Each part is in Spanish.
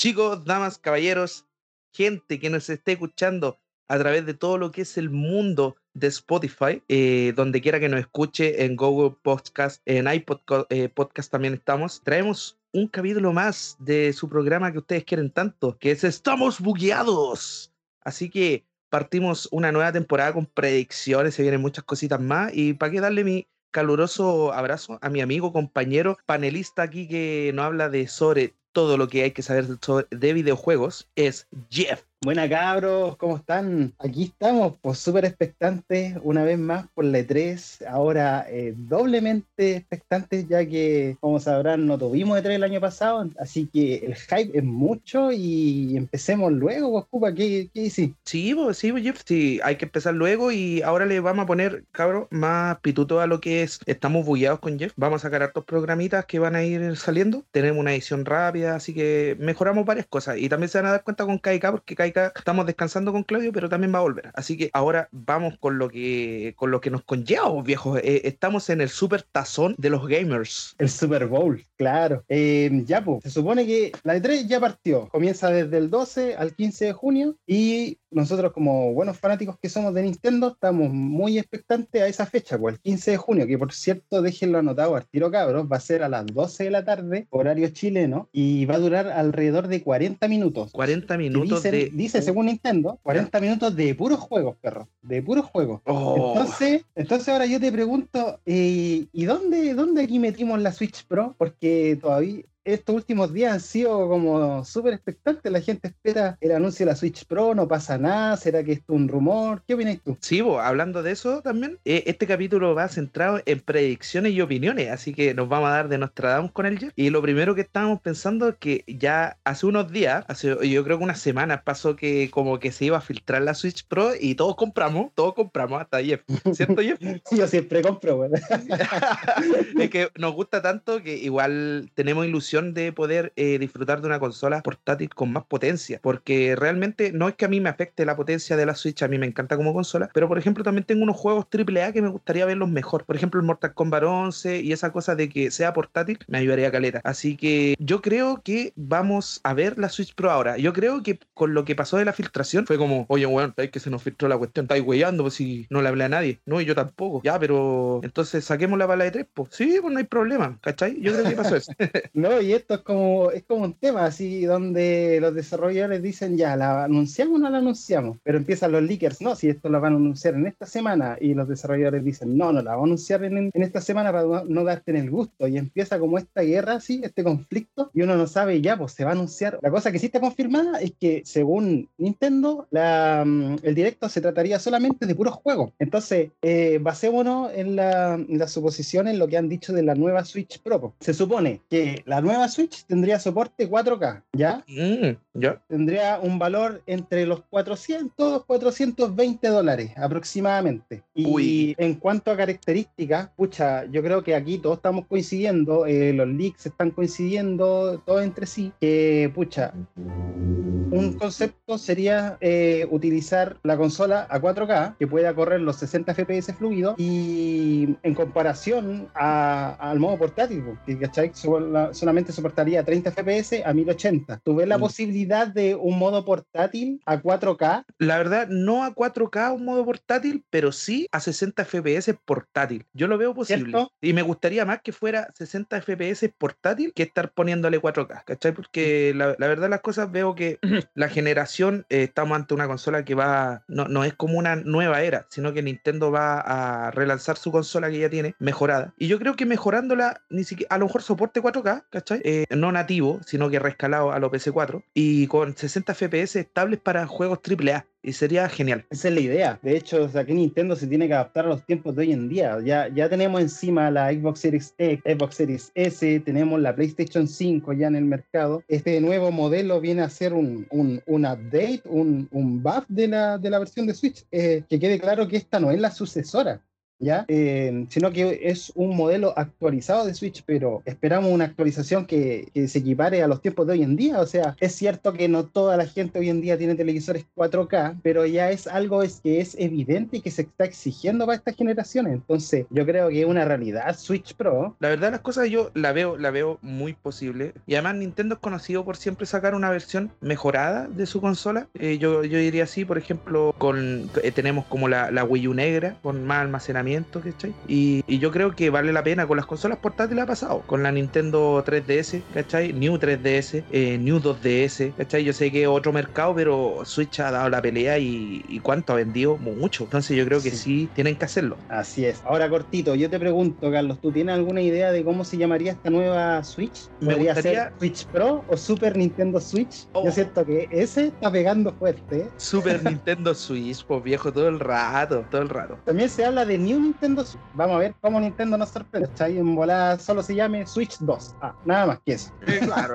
Chicos, damas, caballeros, gente que nos esté escuchando a través de todo lo que es el mundo de Spotify, eh, donde quiera que nos escuche, en Google Podcast, en iPod eh, Podcast también estamos, traemos un capítulo más de su programa que ustedes quieren tanto, que es Estamos Bugueados. Así que partimos una nueva temporada con predicciones, se vienen muchas cositas más y para qué darle mi caluroso abrazo a mi amigo, compañero, panelista aquí que nos habla de sobre todo lo que hay que saber de videojuegos, es Jeff. Buena cabros, ¿cómo están? Aquí estamos, pues súper expectantes una vez más por la E3, ahora eh, doblemente expectantes ya que, como sabrán, no tuvimos E3 el año pasado, así que el hype es mucho y empecemos luego, pues, Cupa, ¿qué, qué? Sí, pues, sí, pues, Jeff, sí, hay que empezar luego y ahora le vamos a poner, cabros, más pituto a lo que es, estamos bugueados con Jeff, vamos a sacar hartos programitas que van a ir saliendo, tenemos una edición rápida, así que mejoramos varias cosas y también se van a dar cuenta con KK porque KK estamos descansando con Claudio, pero también va a volver. Así que ahora vamos con lo que, con lo que nos conlleva, viejos. Eh, estamos en el super tazón de los gamers. El Super Bowl, claro. Eh, ya, pues, se supone que la E3 ya partió. Comienza desde el 12 al 15 de junio y nosotros como buenos fanáticos que somos de Nintendo estamos muy expectantes a esa fecha, pues el 15 de junio, que por cierto, déjenlo anotado al tiro cabros, va a ser a las 12 de la tarde, horario chileno, y va a durar alrededor de 40 minutos. 40 minutos de... Dice, según Nintendo, 40 minutos de puros juegos, perro, de puros juegos. Oh. Entonces, entonces ahora yo te pregunto, eh, ¿y dónde, dónde aquí metimos la Switch Pro? Porque todavía estos últimos días han sido como súper expectantes. La gente espera el anuncio de la Switch Pro, no pasa nada. ¿Será que esto es un rumor? ¿Qué opinas tú? Sí, hablando de eso también, eh, este capítulo va centrado en predicciones y opiniones, así que nos vamos a dar de Nostradamus con el Jeff. Y lo primero que estábamos pensando es que ya hace unos días, hace yo creo que unas semanas, pasó que como que se iba a filtrar la Switch Pro y todos compramos, todos compramos, hasta Jeff. ¿Cierto, Jeff? yo siempre compro, es que nos gusta tanto que igual tenemos ilusión de poder eh, disfrutar de una consola portátil con más potencia, porque realmente no es que a mí me afecte la potencia de la Switch, a mí me encanta como consola, pero por ejemplo también tengo unos juegos AAA que me gustaría verlos mejor, por ejemplo el Mortal Kombat 11 y esa cosa de que sea portátil me ayudaría a caleta, así que yo creo que vamos a ver la Switch Pro ahora, yo creo que con lo que pasó de la filtración fue como, oye weón, es que se nos filtró la cuestión, estáis weyando pues si no le hablé a nadie, no, y yo tampoco, ya, pero entonces saquemos la bala de tres, pues. Sí, pues no hay problema, ¿cachai? Yo creo que pasó eso. no, y esto es como, es como un tema así donde los desarrolladores dicen ya, ¿la anunciamos o no la anunciamos? Pero empiezan los leakers, no, si esto la van a anunciar en esta semana y los desarrolladores dicen no, no la vamos a anunciar en, en esta semana para no, darte en el gusto y empieza como esta guerra así, este conflicto y uno no sabe ya, pues se va a anunciar. La cosa que sí está confirmada es que según Nintendo, la, mm, el directo se trataría solamente de puros juegos. Entonces, eh, basémonos en la, en la suposición en lo que han dicho de la nueva Switch Pro. Se supone que la nueva Switch tendría soporte 4K, ¿ya? Mm, ¿ya? Tendría un valor entre los 400 420 dólares aproximadamente. Y en cuanto a características, pucha, yo creo que aquí todos estamos coincidiendo, eh, los leaks están coincidiendo todos entre sí, que pucha, un concepto sería eh, utilizar la consola a 4K, que pueda correr los 60 FPS fluidos, y en comparación al modo portátil, que ¿cachai? solamente soportaría 30 FPS a 1080. ¿Tú ves la mm. posibilidad de un modo portátil a 4K? La verdad, no a 4K un modo portátil, pero sí a 60 FPS portátil. Yo lo veo posible. Y me gustaría más que fuera 60 FPS portátil que estar poniéndole 4K, ¿cachai? Porque la, la verdad las cosas veo que la generación, eh, estamos ante una consola que va, no, no es como una nueva era, sino que Nintendo va a relanzar su consola que ya tiene mejorada. Y yo creo que mejorándola, ni siquiera, a lo mejor soporte 4K, ¿cachai? Eh, no nativo, sino que rescalado a los PC4 y con 60 FPS estables para juegos AAA y sería genial. Esa es la idea. De hecho, o sea, Nintendo se tiene que adaptar a los tiempos de hoy en día. Ya, ya tenemos encima la Xbox Series X, Xbox Series S, tenemos la PlayStation 5 ya en el mercado. Este nuevo modelo viene a ser un, un, un update, un, un buff de la, de la versión de Switch. Eh, que quede claro que esta no es la sucesora. ¿Ya? Eh, sino que es un modelo actualizado de Switch, pero esperamos una actualización que, que, se equipare a los tiempos de hoy en día. O sea, es cierto que no toda la gente hoy en día tiene televisores 4K, pero ya es algo es que es evidente y que se está exigiendo para estas generaciones. Entonces, yo creo que es una realidad Switch Pro. La verdad, las cosas yo la veo, la veo muy posible. Y además, Nintendo es conocido por siempre sacar una versión mejorada de su consola. Eh, yo, yo diría así, por ejemplo, con eh, tenemos como la, la, Wii U negra con más almacenamiento, ¿cachai? Y, y, yo creo que vale la pena con las consolas portátiles ha pasado. Con la Nintendo 3DS, ¿cachai? New 3DS, eh, New 2DS, ¿cachai? Yo sé que es otro mercado, pero Switch ha dado la pelea y, y cuánto ha vendido mucho. Entonces yo creo que sí. sí. tienen que hacerlo. Así es. Ahora cortito, yo te pregunto, Carlos, ¿tú tienes alguna idea de cómo se llamaría esta nueva Switch? Me ¿Podría gustaría... ser Switch Pro o Super Nintendo Switch? Oh. Yo siento que ese está pegando fuerte. ¿eh? Super Nintendo Switch, pues viejo, todo el rato, todo el rato. También se habla de New Nintendo Switch. Vamos a ver cómo Nintendo nos sorprende. ¿Cachai? En volada solo se llame Switch 2. Ah, nada más que eso. Eh, claro.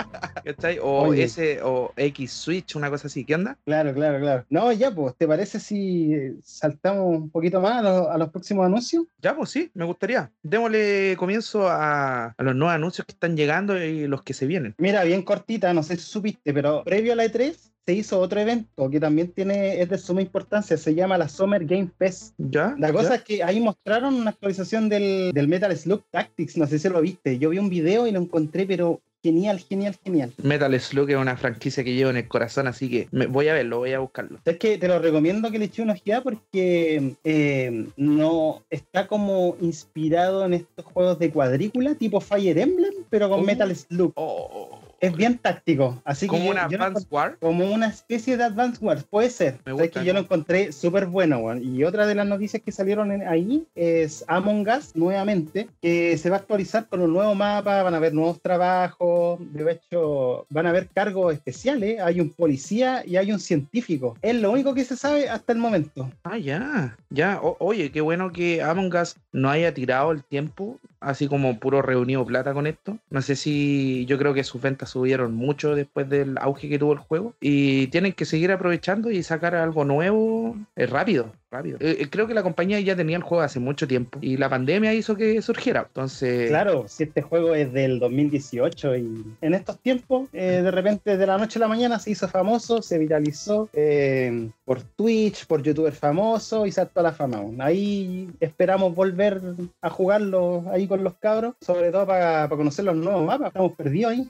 ¿Cachai? O Oye. S o X Switch, una cosa así. ¿Qué onda? Claro, claro, claro. No, ya, pues, ¿te parece si saltamos un poquito más a los, a los próximos anuncios? Ya, pues sí, me gustaría. Démosle comienzo a, a, los nuevos anuncios que están llegando y los que se vienen. Mira, bien cortita, no sé si supiste, pero previo a la E3 se hizo otro evento que también tiene, es de suma importancia, se llama la Summer Game Fest. ¿Ya? La cosa ¿Ya? es que ahí mostraron una actualización del, del Metal Slug Tactics, no sé si lo viste. Yo vi un video y lo encontré, pero genial, genial, genial. Metal Slug es una franquicia que llevo en el corazón, así que me, voy a verlo, voy a buscarlo. Es que te lo recomiendo que le eche una ojeada porque eh, no está como inspirado en estos juegos de cuadrícula tipo Fire Emblem, pero con Oh. Metal Slug. Oh, Es bien táctico, así como que una yo lo Advance War. como una especie de Advance Wars, puede ser. Me Es gusta, que yo ¿no? lo encontré súper bueno, weón. Y otra de las noticias que salieron en- ahí es Among Us nuevamente, que se va a actualizar con un nuevo mapa, van a haber nuevos trabajos, de hecho van a haber cargos especiales, hay un policía y hay un científico. Es lo único que se sabe hasta el momento. Ah, ya, ya. O- oye, qué bueno que Among Us no haya tirado el tiempo, así como puro reunido plata con esto. No sé si yo creo que sus ventas subieron mucho después del auge que tuvo el juego y tienen que seguir aprovechando y sacar algo nuevo eh, rápido, rápido. Eh, eh, creo que la compañía ya tenía el juego hace mucho tiempo y la pandemia hizo que surgiera. Entonces, Claro, si este juego es del 2018 y en estos tiempos, eh, de repente de la noche a la mañana se hizo famoso, se viralizó eh, por Twitch, por youtuber famoso y saltó a la fama. Ahí esperamos volver a jugarlo ahí con los cabros, sobre todo para conocer los nuevos mapas, estamos perdidos ahí.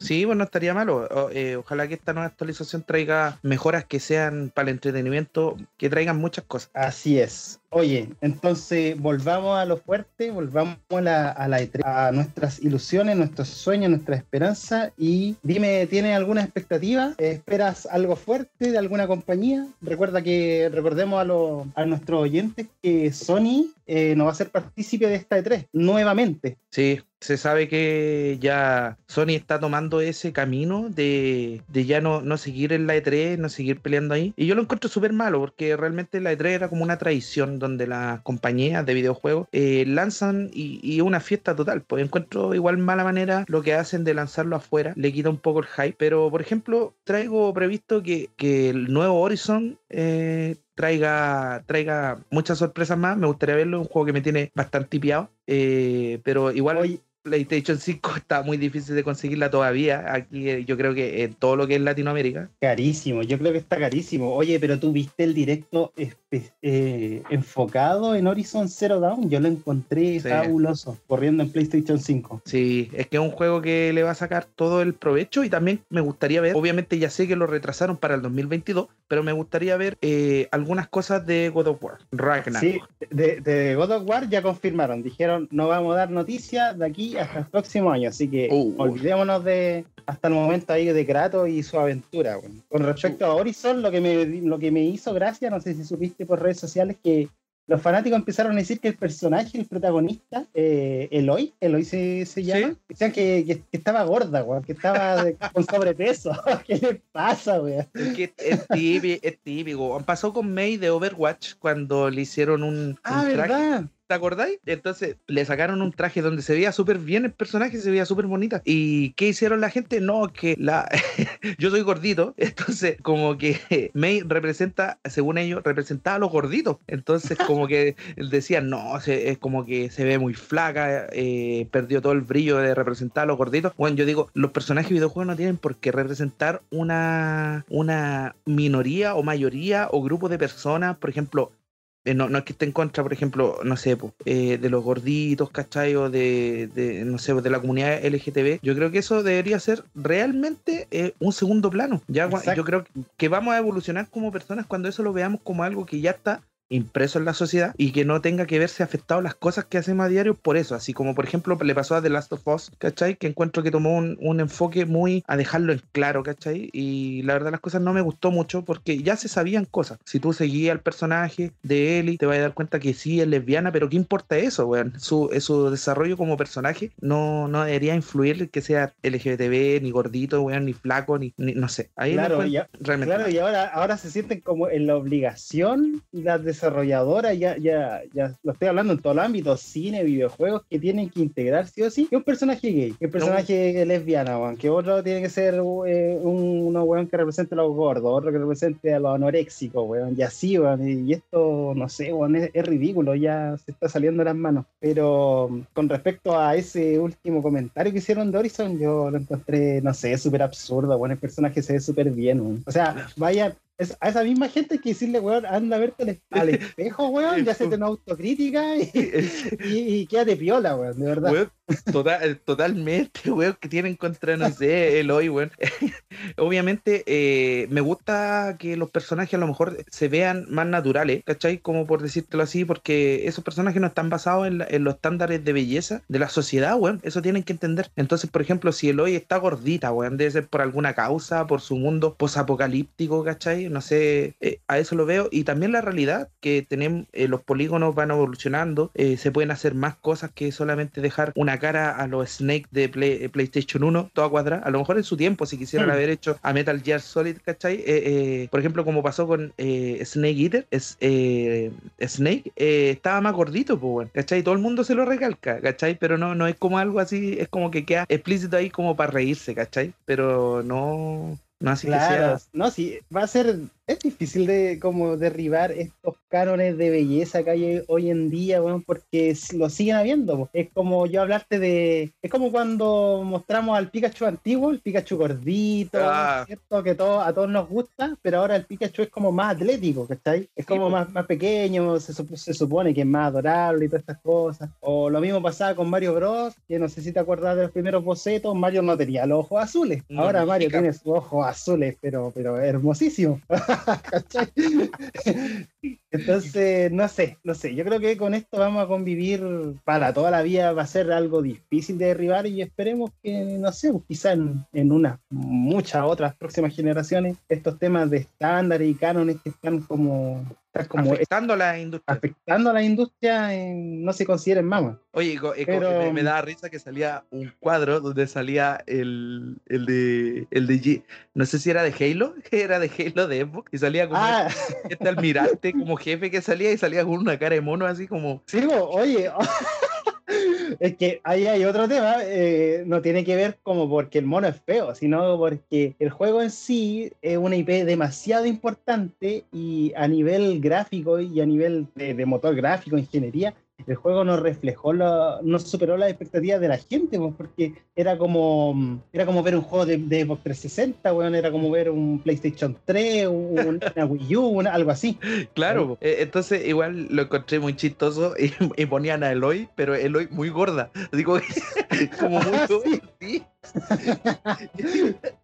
Sí, pues no estaría malo. O- eh, ojalá que esta nueva actualización traiga mejoras que sean para el entretenimiento, que traigan muchas cosas. Así es. Oye, entonces volvamos a lo fuerte, volvamos a la, a la E3, a nuestras ilusiones, nuestros sueños, nuestra esperanza. Y dime, ¿tienes alguna expectativa? ¿Esperas algo fuerte de alguna compañía? Recuerda que recordemos a, los- a nuestros oyentes que Sony eh, no va a ser partícipe de esta E3 nuevamente. Sí, se sabe que ya Sony está tomando ese camino de, de ya no, no seguir en la E3, no seguir peleando ahí. Y yo lo encuentro súper malo porque realmente la E3 era como una tradición donde las compañías de videojuegos eh, lanzan y, y una fiesta total. Pues encuentro igual mala manera lo que hacen de lanzarlo afuera, le quita un poco el hype. Pero por ejemplo, traigo previsto que, que el nuevo Horizon eh, traiga, traiga muchas sorpresas más. Me gustaría verlo, un juego que me tiene bastante piado. Eh, pero igual Oye, PlayStation 5 está muy difícil de conseguirla todavía. Aquí eh, yo creo que en todo lo que es Latinoamérica. carísimo, yo creo que está carísimo. Oye, pero tú viste el directo eh, enfocado en Horizon Zero Dawn, yo lo encontré Sí. fabuloso, corriendo en PlayStation 5. Sí, es que es un juego que le va a sacar todo el provecho y también me gustaría ver, obviamente ya sé que lo retrasaron para el 2022, pero me gustaría ver eh, algunas cosas de God of War, Ragnarok. Sí, de, de God of War ya confirmaron, dijeron no vamos a dar noticias de aquí hasta el próximo año, así que Uh. olvidémonos de hasta el momento ahí de Kratos y su aventura. Con respecto a Horizon, lo que, me, lo que me hizo gracia, no sé si supiste por redes sociales que los fanáticos empezaron a decir que el personaje, el protagonista, eh, Eloy, Eloy se, se llama, decían que, que- que estaba gorda, weón, que estaba de- con sobrepeso. ¿Qué le pasa, weón? Es que es típico, es típico. Pasó con May de Overwatch cuando le hicieron un, Ah, un. ¿verdad? ¿Te acordáis? Entonces le sacaron un traje donde se veía súper bien el personaje, se veía súper bonita. ¿Y qué hicieron la gente? No, que la yo soy gordito, entonces como que May representa, según ellos, representaba a los gorditos. Entonces como que decían, no, es como que se ve muy flaca, eh, perdió todo el brillo de representar a los gorditos. Bueno, yo digo, los personajes de videojuegos no tienen por qué representar una, una minoría o mayoría o grupo de personas, por ejemplo, eh, no, no es que esté en contra, por ejemplo, no sé, eh, de los gorditos, ¿cachai? O de, de, no sé, de la comunidad LGTB. Yo creo que eso debería ser realmente eh, un segundo plano. Ya, yo creo que vamos a evolucionar como personas cuando eso lo veamos como algo que ya está impreso en la sociedad y que no tenga que verse afectado las cosas que hacemos a diario por eso, así como por ejemplo le pasó a The Last of Us, ¿cachai? Que encuentro que tomó un, un enfoque muy a dejarlo en claro, ¿cachai? Y la verdad las cosas no me gustó mucho porque ya se sabían cosas. Si tú seguías al personaje de Ellie, te vas a dar cuenta que sí es lesbiana, pero ¿qué importa eso, weón? Su, su desarrollo como personaje no, no debería influir que sea LGBTB, ni gordito, weón, ni flaco, ni, no sé. Ahí claro, realmente claro y ahora, ahora se sienten como en la obligación las de desarrolladora, ya, ya, ya lo estoy hablando en todo el ámbito, cine, videojuegos, que tienen que integrar sí o sí, que un personaje gay, que un personaje lesbiana, que otro tiene que ser eh, un, weón que represente a los gordos, otro que represente a los anoréxicos, weón, y así, weón, y esto, no sé, weón, es, ridículo, ya se está saliendo de las manos. Pero con respecto a ese último comentario que hicieron de Horizon, yo lo encontré, no sé, súper absurdo, bueno, el personaje se ve súper bien, O sea, vaya, es a esa misma gente que decirle, weón, anda a verte al, espejo, weón, ya se te una autocrítica y, y, quédate piola, weón, de verdad. total, totalmente, weón, que tienen contra, no sé, el hoy, weón. Obviamente, eh, me gusta que los personajes a lo mejor se vean más naturales, ¿cachai? Como por decírtelo así, porque esos personajes no están basados en, en los estándares de belleza de la sociedad, weón. Eso tienen que entender. Entonces, por ejemplo, si el hoy está gordita, weón, debe ser por alguna causa, por su mundo posapocalíptico, ¿cachai? No sé, eh, a eso lo veo. Y también la realidad que tenemos, eh, los polígonos van evolucionando, eh, se pueden hacer más cosas que solamente dejar una cara a los Snake de PlayStation 1, toda cuadrada. A lo mejor en su tiempo, si quisieran mm. haber hecho a Metal Gear Solid, ¿cachai? por ejemplo, como pasó con Snake Eater, es, Snake estaba más gordito, pues bueno, ¿cachai? Todo el mundo se lo recalca, ¿cachai? Pero no, no es como algo así, es como que queda explícito ahí como para reírse, ¿cachai? Pero no, no así claro, no, sí, va a ser es difícil de como derribar estos cánones de belleza que hay hoy en día, bueno, porque lo siguen habiendo. Es como yo hablarte de. Es como cuando mostramos al Pikachu antiguo, el Pikachu gordito, ah. ¿cierto? Que todo, a todos nos gusta, pero ahora el Pikachu es como más atlético, ¿cachai? Es como más, más pequeño, se, se, supone que es más adorable y todas estas cosas. O lo mismo pasaba con Mario Bros, que no sé si te acuerdas de los primeros bocetos, Mario no tenía los ojos azules. ahora Mario tiene sus ojos azules, pero, pero hermosísimo. Entonces, no sé, no sé. Yo creo que con esto vamos a convivir para toda la vida. Va a ser algo difícil de derribar y esperemos que, no sé, quizá en, en muchas otras próximas generaciones, estos temas de estándares y cánones que están como como afectando a la industria. Afectando a la industria no se consideren mamas. Oye, me, me, da risa que salía un cuadro donde salía el, el de el de no sé si era de Halo, que era de Halo de Xbox, y salía como ah. este almirante como jefe que salía y salía con una cara de mono así como. Sí, oye. es que ahí hay otro tema, eh, no tiene que ver como porque el mono es feo, sino porque el juego en sí es una IP demasiado importante y a nivel gráfico y a nivel de motor gráfico, ingeniería, el juego no reflejó, no superó las expectativas de la gente, pues, porque era como, era como ver un juego de, de Xbox 360, bueno, era como ver un PlayStation 3, un, una Wii U, algo así. Claro, eh, entonces igual lo encontré muy chistoso y, ponían a Eloy, pero Eloy muy gorda, digo, como muy ah, gorda, sí.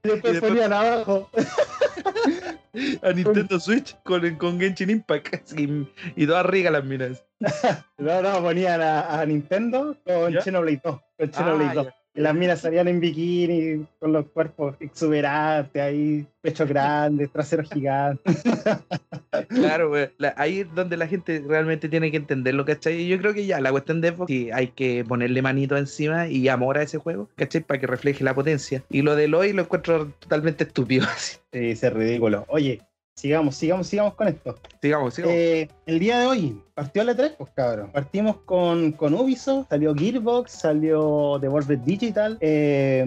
después, ponían abajo a Nintendo Switch con, con Genshin Impact y, y todas rigas las minas. no, no, ponían a, Nintendo con Xenoblade 2. Con Xenoblade 2. Ah, y las minas salían en bikini con los cuerpos exuberantes, ahí pechos grandes, traseros gigantes. claro, ahí es donde la gente realmente tiene que entenderlo, ¿cachai? Y yo creo que ya, la cuestión de Xbox, sí, hay que ponerle manito encima y amor a ese juego, ¿cachai? Para que refleje la potencia. Y lo de hoy lo encuentro totalmente estúpido. Sí, es ridículo. Oye, sigamos, sigamos, sigamos con esto. Sigamos, sigamos. Eh, el día de hoy, partió la 3, pues cabrón. Partimos con, con Ubisoft, salió Gearbox, salió Devolver Digital. eh,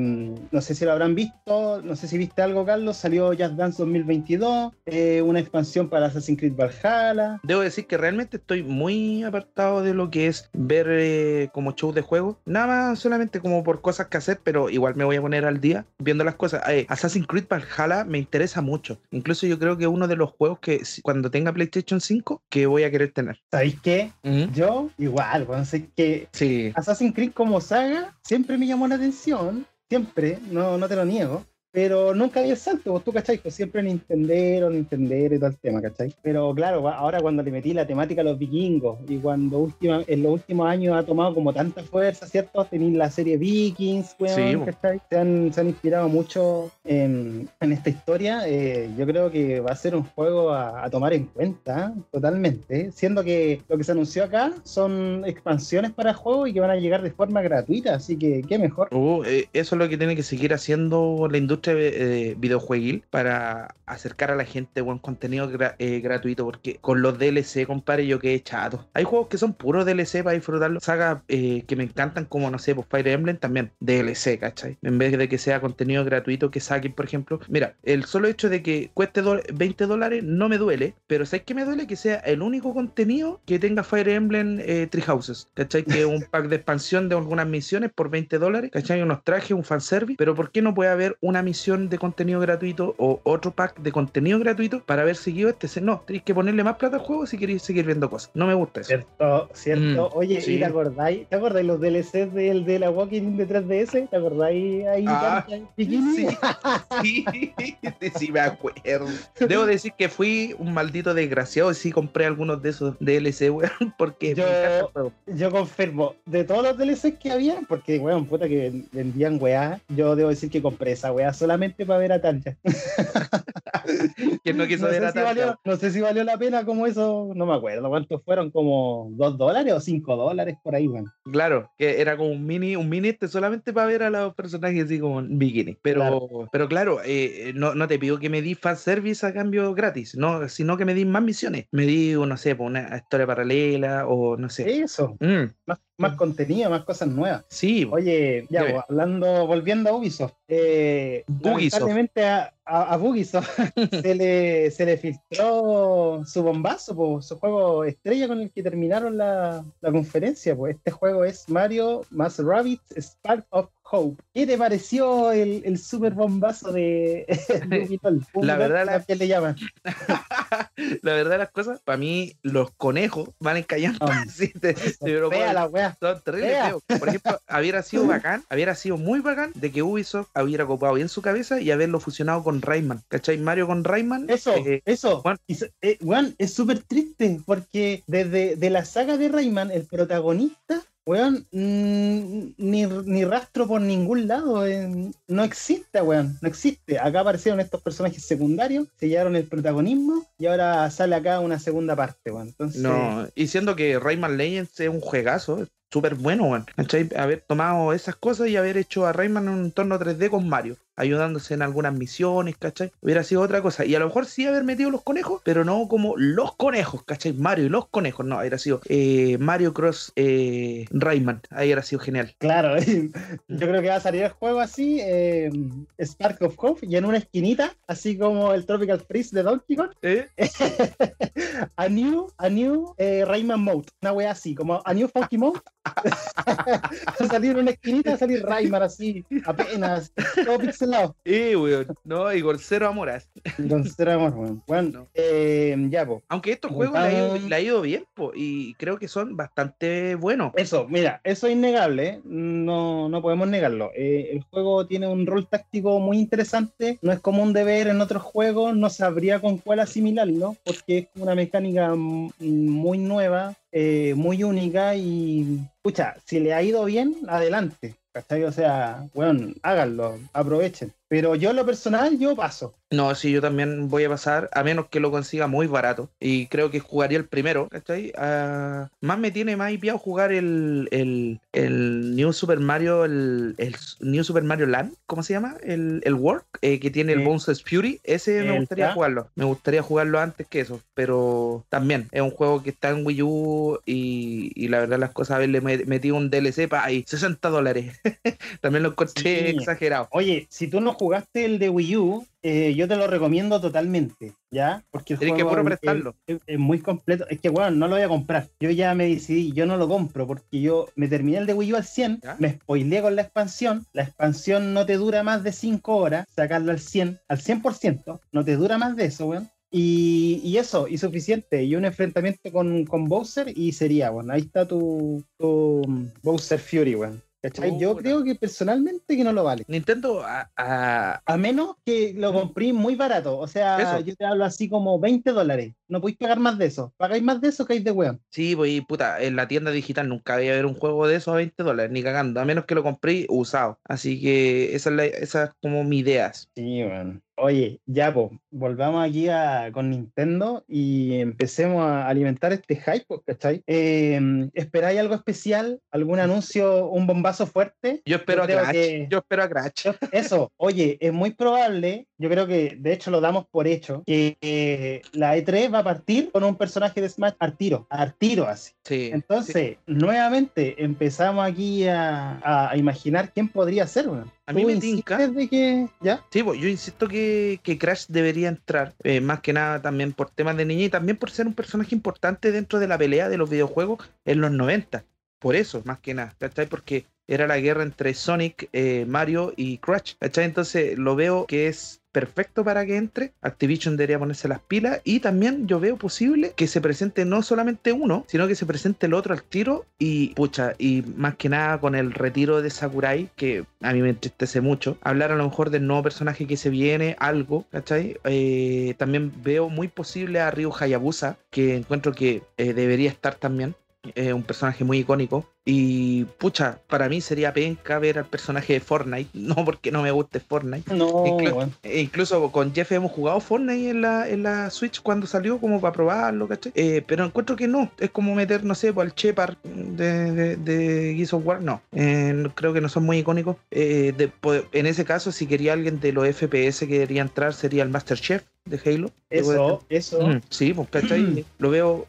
no sé si lo habrán visto, no sé si viste algo, Carlos. Salió Just Dance 2022, eh, una expansión para Assassin's Creed Valhalla. Debo decir que realmente estoy muy apartado de lo que es ver eh, como show de juego. Nada más solamente como por cosas que hacer, pero igual me voy a poner al día viendo las cosas. Assassin's Creed Valhalla me interesa mucho. Incluso yo creo que es uno de los juegos que cuando tenga PlayStation 5 que voy a querer tener. ¿Sabéis qué? Yo, igual, bueno, sé que Sí. Assassin's Creed como saga siempre me llamó la atención, siempre, no, no te lo niego, pero nunca había el salto, vos tú cachai, pues siempre Nintendero, Nintendero y todo el tema, cachai. Pero claro, ahora cuando le metí la temática a los vikingos y cuando última, en los últimos años ha tomado como tanta fuerza, ¿cierto? Tenéis la serie Vikings, weón, Sí. Se han, se han inspirado mucho en, en esta historia, eh, yo creo que va a ser un juego a, a tomar en cuenta, ¿eh? totalmente, siendo que lo que se anunció acá son expansiones para el juego y que van a llegar de forma gratuita, así que qué mejor. Uh, eh, eso es lo que tiene que seguir haciendo la industria eh, videojueguil para acercar a la gente buen contenido gra- eh, gratuito, porque con los DLC, compadre, yo quedé chato. Hay juegos que son puros DLC para disfrutarlo. Sagas eh, que me encantan, como no sé, pues Fire Emblem también, DLC, ¿cachai? En vez de que sea contenido gratuito que saquen, por ejemplo. Mira, el solo hecho de que cueste do- 20 dólares no me duele, pero ¿sabes qué me duele? Que sea el único contenido que tenga Fire Emblem eh, Tree Houses, ¿cachai? Que un pack de expansión de algunas misiones por 20 dólares, ¿cachai? Unos trajes, un fanservice, pero ¿por qué no puede haber una misión de contenido gratuito o otro pack de contenido gratuito para haber seguido este? No, tenéis que ponerle más plata al juego si queréis seguir viendo cosas. No me gusta eso. Cierto, cierto. Mm, Oye, sí. ¿y te acordáis? ¿Te acordáis los DLCs del de la Walking de 3DS? ¿Te acordáis ahí? Ah? Sí, sí, sí, me acuerdo. Debo decir que fui un maldito desgraciado y sí compré algunos de esos DLC, weón, porque Yo-. Yo confirmo, de todos los DLCs que había, porque, weón, puta que vendían weá, yo debo decir que compré esa weá solamente para ver a Tanja. ¿Quién no quiso No ver sé, a si valió, no sé si valió la pena como eso, no me acuerdo cuántos fueron, como 2 dólares o 5 dólares por ahí, weón. Claro, que era como un mini, un mini este solamente para ver a los personajes así como en bikini. Pero Claro. pero claro eh, no, no te pido que me di fanservice a cambio gratis, no, sino que me di más misiones. Me di, no sé, una historia paralela o no sé. Eso, Mm, más, más contenido, más cosas nuevas. sí, Oye, ya, hablando, volviendo a Ubisoft, eh, lamentablemente a, a, a Bugisoft se, le, se le filtró su bombazo, pues, su juego estrella con el que terminaron la, conferencia. Pues este juego es Mario más Rabbit Spark of Hope. ¿Qué te pareció el, el super bombazo de? La verdad, la- que le llaman. la verdad las cosas, para mí los conejos van encallando. Así te- Fea la wea. Son terribles Fea. Por ejemplo, hubiera sido bacán, hubiera sido muy bacán de que Ubisoft hubiera ocupado bien su cabeza y haberlo fusionado con Rayman. ¿Cachai? Mario con Rayman. Eso, eh, eso. Juan. Eh, weón, es súper triste porque desde de la saga de Rayman, el protagonista, weón, mm, ni, ni rastro por ningún lado. eh, no existe, weón, no existe. Acá aparecieron estos personajes secundarios, sellaron el protagonismo y ahora sale acá una segunda parte, weón. Entonces, No, y siendo que Rayman Legends es un juegazo, súper bueno, weón. ¿Cachai? Haber tomado esas cosas y haber hecho a Rayman en un entorno 3D con Mario, ayudándose en algunas misiones, ¿cachai? Hubiera sido otra cosa. Y a lo mejor sí haber metido los conejos, pero no como los conejos, ¿cachai? Mario y los conejos, no, hubiera sido eh, Mario Cross eh, Rayman, ahí hubiera sido genial. Claro, yo creo que va a salir el juego así, eh, Spark of Hope, y en una esquinita, así como el Tropical Freeze de Donkey Kong, ¿Eh? a new, a new Rayman Mode, una wea así, como a new Funky Mode. a salir en una esquinita, a salir Rayman así, apenas, todo pixelado. Eh, weón. No, y con cero amoras. Weón. Bueno, No. eh, ya, po. Aunque estos juegos le ha, ido, tan- le ha ido bien, po, y creo que son bastante buenos. Eso, mira, eso es innegable, ¿eh? no, no podemos negarlo. Eh, el juego tiene un rol táctico muy interesante, no es común de ver en otros juegos, no sabría con cuál asimilarlo, porque es una mecánica muy nueva, eh, muy única y, escucha, si le ha ido bien, adelante. ¿Cachai? O sea, bueno, háganlo, aprovechen. Pero yo en lo personal, yo paso. No, sí, yo también voy a pasar, a menos que lo consiga muy barato. Y creo que jugaría el primero, ¿cachai? Ah, más me tiene más hipiado jugar el, el, el New Super Mario, el, el New Super Mario Land, ¿cómo se llama? El, el Work, eh, que tiene el Sí. Bowser's Fury. Ese me El gustaría K. jugarlo. Me gustaría jugarlo antes que eso, pero también es un juego que está en Wii U y, y la verdad las cosas, haberle met- metido un DLC para ahí, 60 dólares. también lo encontré Sí. exagerado. Oye, si tú no jugaste el de Wii U, eh, yo te lo recomiendo totalmente, ¿ya? Porque el que puro es- prestarlo. Es, es muy completo. Es que, bueno, no lo voy a comprar. Yo ya me decidí, yo no lo compro porque yo me terminé el de Wii U al 100, ¿Ya? me spoileé con la expansión. La expansión no te dura más de 5 horas, sacarla al 100, al 100%, no te dura más de eso, weón. Y, y eso, y suficiente. Y un enfrentamiento con, con Bowser y sería, bueno, ahí está tu, tu mm, Bowser Fury, weón. ¿Cachai? Yo creo que personalmente que no lo vale. Nintendo a- a- A menos que lo compré muy barato. O sea, Eso. yo te hablo así como 20 dólares. No podéis pagar más de eso. Pagáis más de eso que hay de weón. Sí, pues puta, en la tienda digital nunca había ver un juego de esos a 20 dólares, ni cagando, a menos que lo compré usado. Así que esa es, la- esa es como mi ideas. Sí, weón. Oye, ya, pues, volvamos aquí a, con Nintendo y empecemos a alimentar este hype, ¿cachai? Eh, ¿Esperáis algo especial? ¿Algún anuncio, un bombazo fuerte? Yo espero Yo a Crash. que- Yo espero a Crash. Eso, oye, es muy probable, yo creo que de hecho lo damos por hecho, que eh, la E3 va a partir con un personaje de Smash al tiro, al tiro así. Sí. Entonces, nuevamente empezamos aquí a, a imaginar quién podría ser, weón. A mí ¿Tú me tinca. de que ya? Sí, pues yo insisto que, que Crash debería entrar, eh, más que nada también por temas de niña y también por ser un personaje importante dentro de la pelea de los videojuegos en los 90. Por eso, más que nada, ¿cachai? Porque era la guerra entre Sonic, eh, Mario y Crash, ¿cachai? Entonces lo veo que es perfecto para que entre. Activision debería ponerse las pilas y también yo veo posible que se presente no solamente uno, sino que se presente el otro al tiro y pucha, y más que nada con el retiro de Sakurai, que a mí me entristece mucho, hablar a lo mejor del nuevo personaje que se viene, algo, ¿cachai? Eh, también veo muy posible a Ryu Hayabusa, que encuentro que eh, debería estar también. Eh, un personaje muy icónico. Y pucha, para mí sería penca ver al personaje de Fortnite. No porque no me guste Fortnite. No, Inclu- weón. e incluso con Jeff hemos jugado Fortnite en la, en la Switch cuando salió, como para probarlo, ¿cachai? Eh, pero encuentro que no, es como meter, no sé, pues, al Shepard de, de, de Gears of War, no. Eh, no- creo que no son muy icónicos. Eh, de- po- en ese caso, si quería alguien de los FPS que debería entrar, sería el Master Chef de Halo. Eso, eso. Mm, Sí, pues, ¿cachai? Lo veo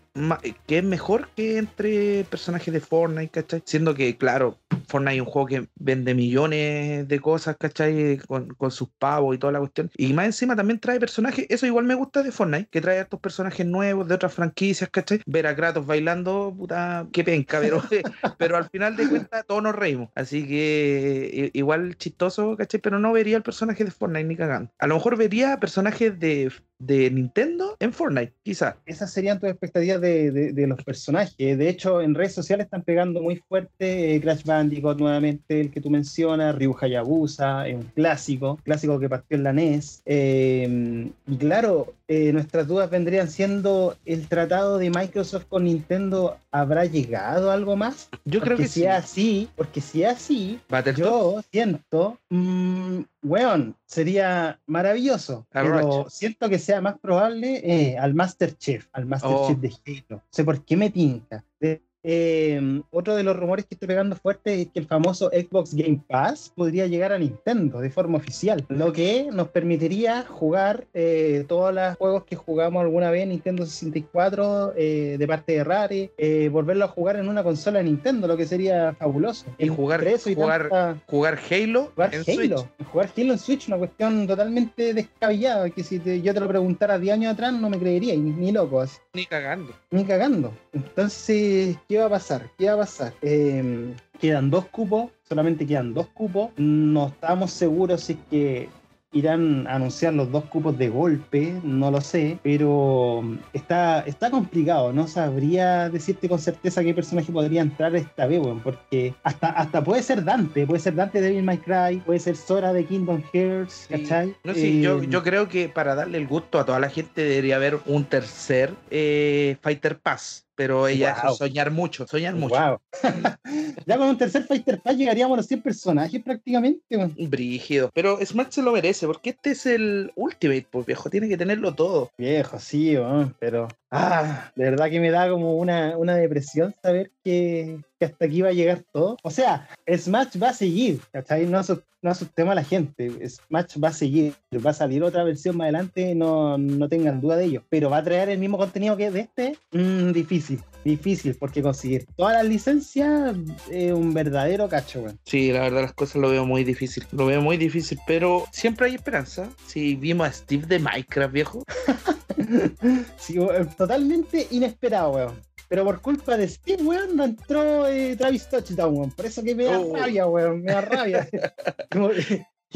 que es mejor que entre personajes de Fortnite, ¿cachai? Siendo que, claro, Fortnite es un juego que vende millones de cosas, ¿cachai? Con, sus pavos y toda la cuestión. Y más encima también trae personajes, eso igual me gusta de Fortnite, que trae estos personajes nuevos de otras franquicias, ¿cachai? Ver a Kratos bailando, puta, qué penca, pero, pero al final de cuentas todos nos reímos. Así que igual chistoso, ¿cachai? Pero no vería el personaje de Fortnite ni cagando. A lo mejor vería personajes de, de Nintendo en Fortnite, quizás. Esas serían tus expectativas de, de- de los personajes. De hecho, en redes sociales están pegando muy fuerte eh, Crash Bandicoot nuevamente, el que tú mencionas, Ryu Hayabusa, es un clásico, clásico que partió en la NES. Eh, y claro, eh, nuestras dudas vendrían siendo, ¿el tratado de Microsoft con Nintendo habrá llegado a algo más? Yo creo que si sí. es así, porque si es así, yo siento, mm, weón, sería maravilloso. A pero siento que sea más probable eh, al Master Chef, al Master Oh. Chef de Halo. No sé por qué me tinca. De- eh, otro de los rumores que estoy pegando fuerte es que el famoso Xbox Game Pass podría llegar a Nintendo de forma oficial, lo que nos permitiría jugar eh, todos los juegos que jugamos alguna vez en Nintendo 64 eh, de parte de Rare, volverlo a jugar en una consola de Nintendo, lo que sería fabuloso. Y jugar- eso y jugar tanta- Jugar Halo jugar en Halo, Switch. jugar Halo en Switch, una cuestión totalmente descabellada, que si te- yo te lo preguntara 10 años atrás no me creería, ni, ni loco, así, Ni cagando. ni cagando. Entonces, ¿qué va a pasar? ¿Qué va a pasar? Eh, quedan dos cupos, solamente quedan dos cupos, no estamos seguros si es que irán a anunciar los dos cupos de golpe, no lo sé, pero está, está complicado, no sabría decirte con certeza qué personaje podría entrar esta vez, weón, porque hasta, hasta puede ser Dante, puede ser Dante de Devil May Cry, puede ser Sora de Kingdom Hearts, Sí. ¿cachai? No, sí, yo, Eh, yo creo que para darle el gusto a toda la gente debería haber un tercer eh, Fighter Pass. Pero ella Wow. soñar mucho, soñar mucho. Wow. ya con un tercer Fighter Pass llegaríamos a los 100 personajes prácticamente. weón. Brígido. Pero Smash se lo merece, porque este es el Ultimate, pues viejo, tiene que tenerlo todo. Viejo, sí, weón, pero. Ah, de verdad que me da como una, una depresión saber que, que hasta aquí va a llegar todo. O sea, Smash va a seguir, ¿cachai? No, no asustemos a la gente. Smash va a seguir. Va a salir otra versión más adelante, no, no tengan duda de ello. Pero va a traer el mismo contenido que de este. Mm, difícil, difícil, porque conseguir todas las licencias es un verdadero cacho. Sí, la verdad las cosas lo veo muy difícil. Lo veo muy difícil, pero siempre hay esperanza. Si vimos a Steve de Minecraft, viejo. Sí, weón, totalmente inesperado, weón. Pero por culpa de Steve, weón, no entró eh, Travis Touchdown, weón. Por eso que me da Oh. rabia, weón. Me da rabia. Como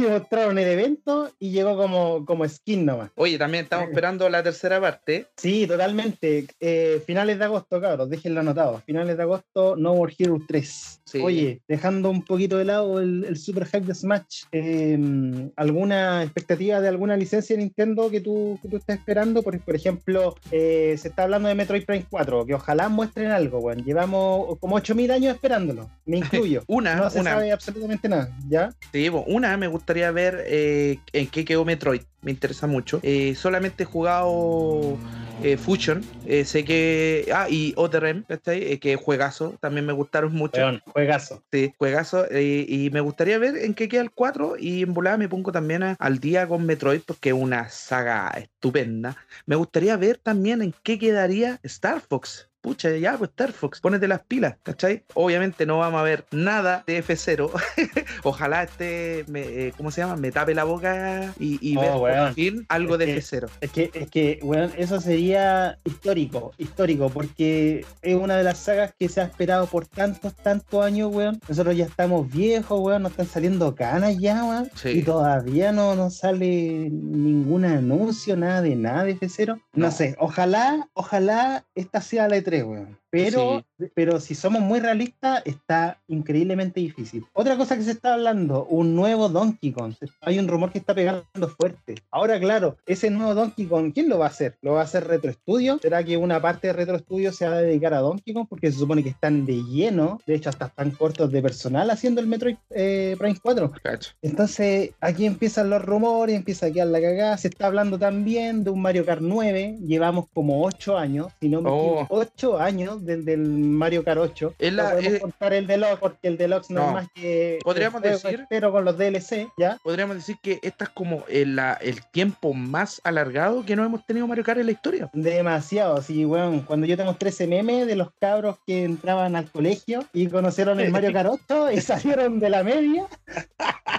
que mostraron el evento y llegó como, como skin nomás. Oye, también estamos esperando la tercera parte. Sí, totalmente. Eh, finales de agosto, cabros, déjenlo anotado. Finales de agosto, No More Heroes 3. Sí. Oye, dejando un poquito de lado el, el super hype de Smash, eh, ¿alguna expectativa de alguna licencia de Nintendo que tú, que tú estés esperando? Por, por ejemplo, eh, se está hablando de Metroid Prime 4, que ojalá muestren algo, weón. Llevamos como 8000 años esperándolo, me incluyo. Una, No se una. sabe absolutamente nada, ¿ya? Sí, una, me gustaría ver eh, en qué quedó Metroid. Me interesa mucho. Eh, solamente he jugado eh, Fusion. sé que. Ah, y Otherem, ¿cachai? Que juegazo. También me gustaron mucho. Weón, juegazo. Sí, juegazo. y me gustaría ver en qué queda el 4. Y en volada me pongo también a- al día con Metroid porque es una saga estupenda. Me gustaría ver también en qué quedaría Star Fox. Pucha, ya, pues Star Fox, ponete las pilas, ¿cachai? Obviamente no vamos a ver nada de F0. Ojalá este, me, eh, ¿cómo se llama? Me tape la boca y, y Oh, ver por fin algo Es de que- F0. Es que, es que, weón, eso sería histórico, histórico, porque es una de las sagas que se ha esperado por tantos, tantos años, weón. Nosotros ya estamos viejos, weón, nos están saliendo canas ya, weón. Sí. Y todavía no nos sale ningún anuncio, nada de nada de F0. No, No. sé, ojalá, ojalá esta sea la E3, weón. Pero, pero si somos muy realistas, está increíblemente difícil. Otra cosa que se está hablando, un nuevo Donkey Kong. Hay un rumor que está pegando fuerte. Ahora, claro, ese nuevo Donkey Kong, ¿quién lo va a hacer? ¿Lo va a hacer Retro Studio? ¿Será que una parte de Retro Studio se va a dedicar a Donkey Kong? Porque se supone que están de lleno, de hecho hasta están cortos de personal haciendo el Metroid eh, Prime 4. Cacho. Entonces, aquí empiezan los rumores, empieza a quedar la cagada. Se está hablando también de un Mario Kart 9. Llevamos como 8 años, si no me Oh. equivoco, 8 años del, del Mario 8. Es la- podemos es- contar el Deluxe porque el Deluxe no, No. es más que. Podríamos juego decir- entero con los DLC, ¿ya? Podríamos decir que esta es como el, tiempo más alargado que no hemos tenido Mario Kart en la historia. Demasiado, sí, weón. Cuando yo tengo 13 memes de los cabros que entraban al colegio y conocieron el Mario 8 y salieron de la media,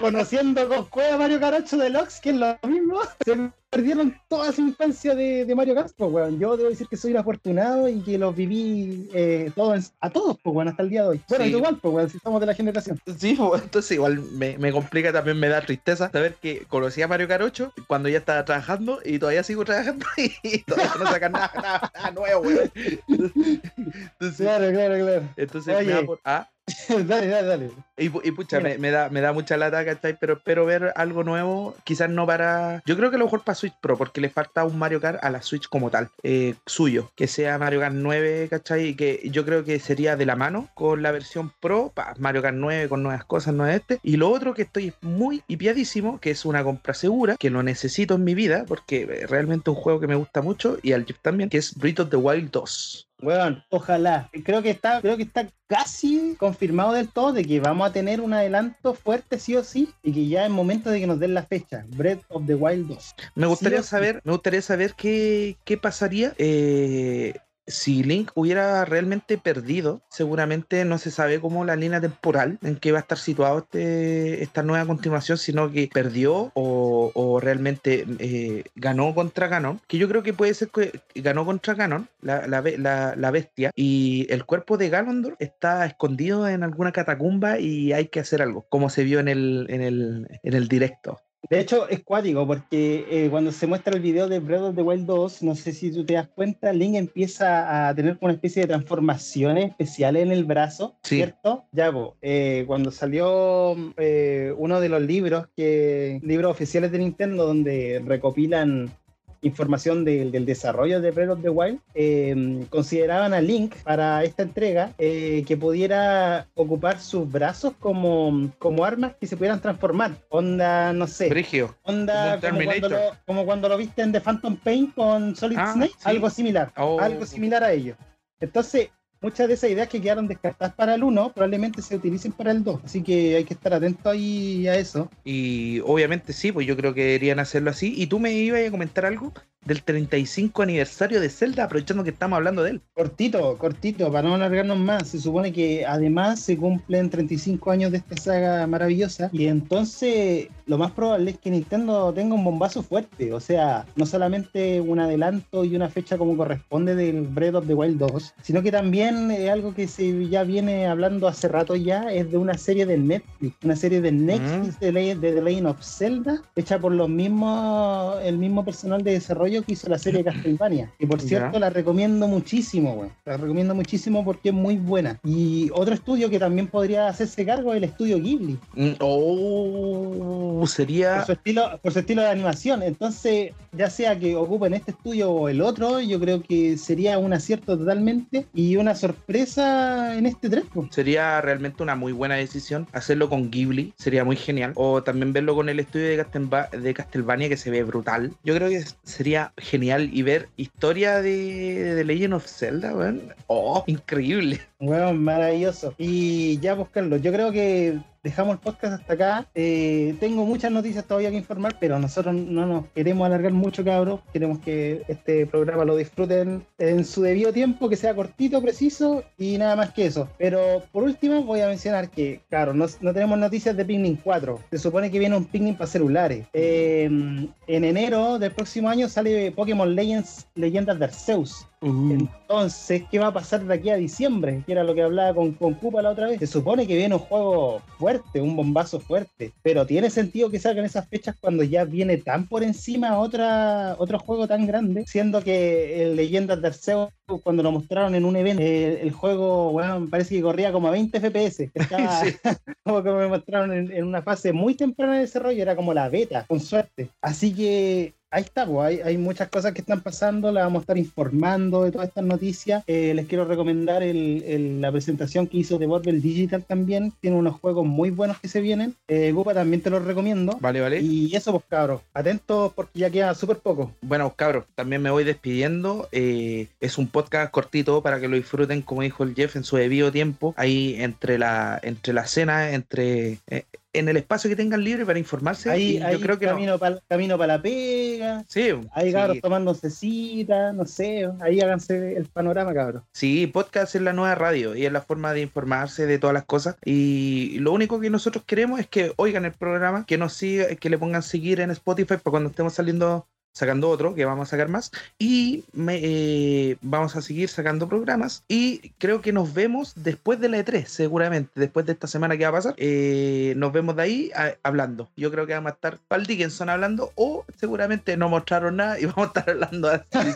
conociendo con cueva Mario 8 Deluxe, que es lo mismo, se perdieron toda su infancia de, de Mario Kart, pues, weón. Yo debo decir que soy un afortunado y que los viví eh, todos, a todos, pues, weón, hasta el día de hoy. Bueno, Sí. igual, pues, weón, si somos de la generación. Sí, pues, entonces igual me, me complica también, me da tristeza saber que conocí a Mario Kart 8 cuando ya estaba trabajando y todavía sigo trabajando y todavía no sacan nada, nada, nada nuevo. Entonces, Claro, claro, claro. entonces Oye. me da por- ah, dale, dale, dale. y, pu- y pucha, me, me da, me da mucha lata, ¿cachai? Pero espero ver algo nuevo, quizás no para... Yo creo que a lo mejor para Switch Pro, porque le falta un Mario Kart a la Switch como tal, eh, suyo, que sea Mario Kart 9, ¿cachai? Y que yo creo que sería de la mano con la versión Pro, pa, Mario Kart 9 con nuevas cosas, no es este. Y lo otro que estoy muy hipiadísimo, que es una compra segura, que lo necesito en mi vida, porque eh, realmente es un juego que me gusta mucho, y al Jeff también, que es Breath of the Wild 2. Weón, ojalá. Creo que está, creo que está casi confirmado del todo de que vamos a tener un adelanto fuerte sí o sí y que ya es momento de que nos den la fecha. Breath of the Wild 2. Me gustaría sí. saber, me gustaría saber qué, qué pasaría eh, si Link hubiera realmente perdido. Seguramente no se sabe cómo la línea temporal en que va a estar situado este, esta nueva continuación, sino que perdió o, realmente eh, ganó contra Ganon. Que yo creo que puede ser que ganó contra Ganon, la, la, la- la bestia, y el cuerpo de Ganondorf está escondido en alguna catacumba y hay que hacer algo, como se vio en el, en el, en el directo. De hecho, es cuático porque eh, cuando se muestra el video de Breath of the Wild 2, no sé si tú te das cuenta, Link empieza a tener una especie de transformaciones especiales en el brazo, Sí. ¿cierto? Ya, po, eh, cuando salió eh, uno de los libros, que libros oficiales de Nintendo, donde recopilan información del, del desarrollo de Breath of the Wild, eh, consideraban a Link para esta entrega eh, que pudiera ocupar sus brazos como, como armas que se pudieran transformar. Onda, no sé. Brigio. Onda Como cuando lo, como cuando lo viste en The Phantom Pain con Solid Ah, Snake, sí. algo similar, Oh. algo similar a ello. Entonces, muchas de esas ideas que quedaron descartadas para el 1 probablemente se utilicen para el 2, así que hay que estar atento ahí a eso. Y obviamente sí, pues yo creo que deberían hacerlo así. Y tú me ibas a comentar algo del 35 aniversario de Zelda, aprovechando que estamos hablando de él. Cortito, cortito, para no alargarnos más. Se supone que además se cumplen 35 años de esta saga maravillosa y entonces lo más probable es que Nintendo tenga un bombazo fuerte. O sea, no solamente un adelanto y una fecha como corresponde del Breath of the Wild 2, sino que también es algo que se ya viene hablando hace rato ya, es de una serie de Netflix, una serie de Netflix de, Ley- de The Legend of Zelda, hecha por los mismos, el mismo personal de desarrollo que hizo la serie Castlevania. Y por cierto, la recomiendo muchísimo, güey. La recomiendo muchísimo porque es muy buena. Y otro estudio que también podría hacerse cargo es el estudio Ghibli, Mm, Oh, sería. por su estilo, por su estilo de animación. Entonces, ya sea que ocupen este estudio o el otro, yo creo que sería un acierto totalmente y una sorpresa en este tres. pues. Sería realmente una muy buena decisión hacerlo con Ghibli, sería muy genial. O también verlo con el estudio de, Castelva- de Castlevania, que se ve brutal. Yo creo que sería genial y ver historia de, de Legend of Zelda, weón. Oh, increíble. Bueno, maravilloso. Y ya, pues, Carlos, yo creo que dejamos el podcast hasta acá. Eh, tengo muchas noticias todavía que informar, pero nosotros no nos queremos alargar mucho, cabros. Queremos que este programa lo disfruten en su debido tiempo, que sea cortito, preciso y nada más que eso. Pero por último, voy a mencionar que, claro, no, tenemos noticias de Pikmin 4. Se supone que viene un Pikmin para celulares. Eh, en enero del próximo año sale Pokémon Legends Leyendas de Arceus. Entonces, ¿qué va a pasar de aquí a diciembre? Que era lo que hablaba con, con Cupa la otra vez. Se supone que viene un juego fuerte, un bombazo fuerte. Pero tiene sentido que salgan esas fechas cuando ya viene tan por encima otra, otro juego tan grande. Siendo que el Leyendas de Arceus, cuando lo mostraron en un evento, el juego, bueno, me parece que corría como a 20 FPS. Estaba, Sí. como que me mostraron en, en una fase muy temprana de desarrollo, era como la beta, con suerte. Así que ahí está, pues, hay, hay muchas cosas que están pasando, las vamos a estar informando de todas estas noticias. Eh, les quiero recomendar el- el- la presentación que hizo de Marvel Digital también, tiene unos juegos muy buenos que se vienen. Eh, Gupa también te los recomiendo. Vale, vale. Y eso, pues cabros, atentos porque ya queda súper poco. Bueno, cabros, también me voy despidiendo. Eh, es un podcast cortito para que lo disfruten, como dijo el Jeff, en su debido tiempo. Ahí entre la, entre la cena, entre eh, en el espacio que tengan libre para informarse. Ahí, yo creo que no. camino para camino pa la pega. Sí, Ahí, sí. cabros, tomándose cita, no sé, ahí háganse el panorama, cabros. Sí, podcast es la nueva radio y es la forma de informarse de todas las cosas. Y lo único que nosotros queremos es que oigan el programa, que nos siga, que le pongan seguir en Spotify para cuando estemos saliendo, sacando otro, que vamos a sacar más. Y me, eh, vamos a seguir sacando programas. Y creo que nos vemos después de la E3, seguramente, después de esta semana que va a pasar. Eh, nos vemos de ahí a- hablando. Yo creo que vamos a estar Pal Dickinson hablando o seguramente no mostraron nada y vamos a estar hablando así.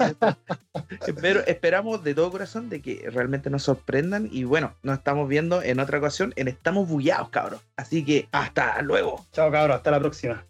Pero esperamos de todo corazón de que realmente nos sorprendan y bueno, nos estamos viendo en otra ocasión en Estamos Bullados, cabros. Así que hasta luego. Chao, cabros, hasta la próxima.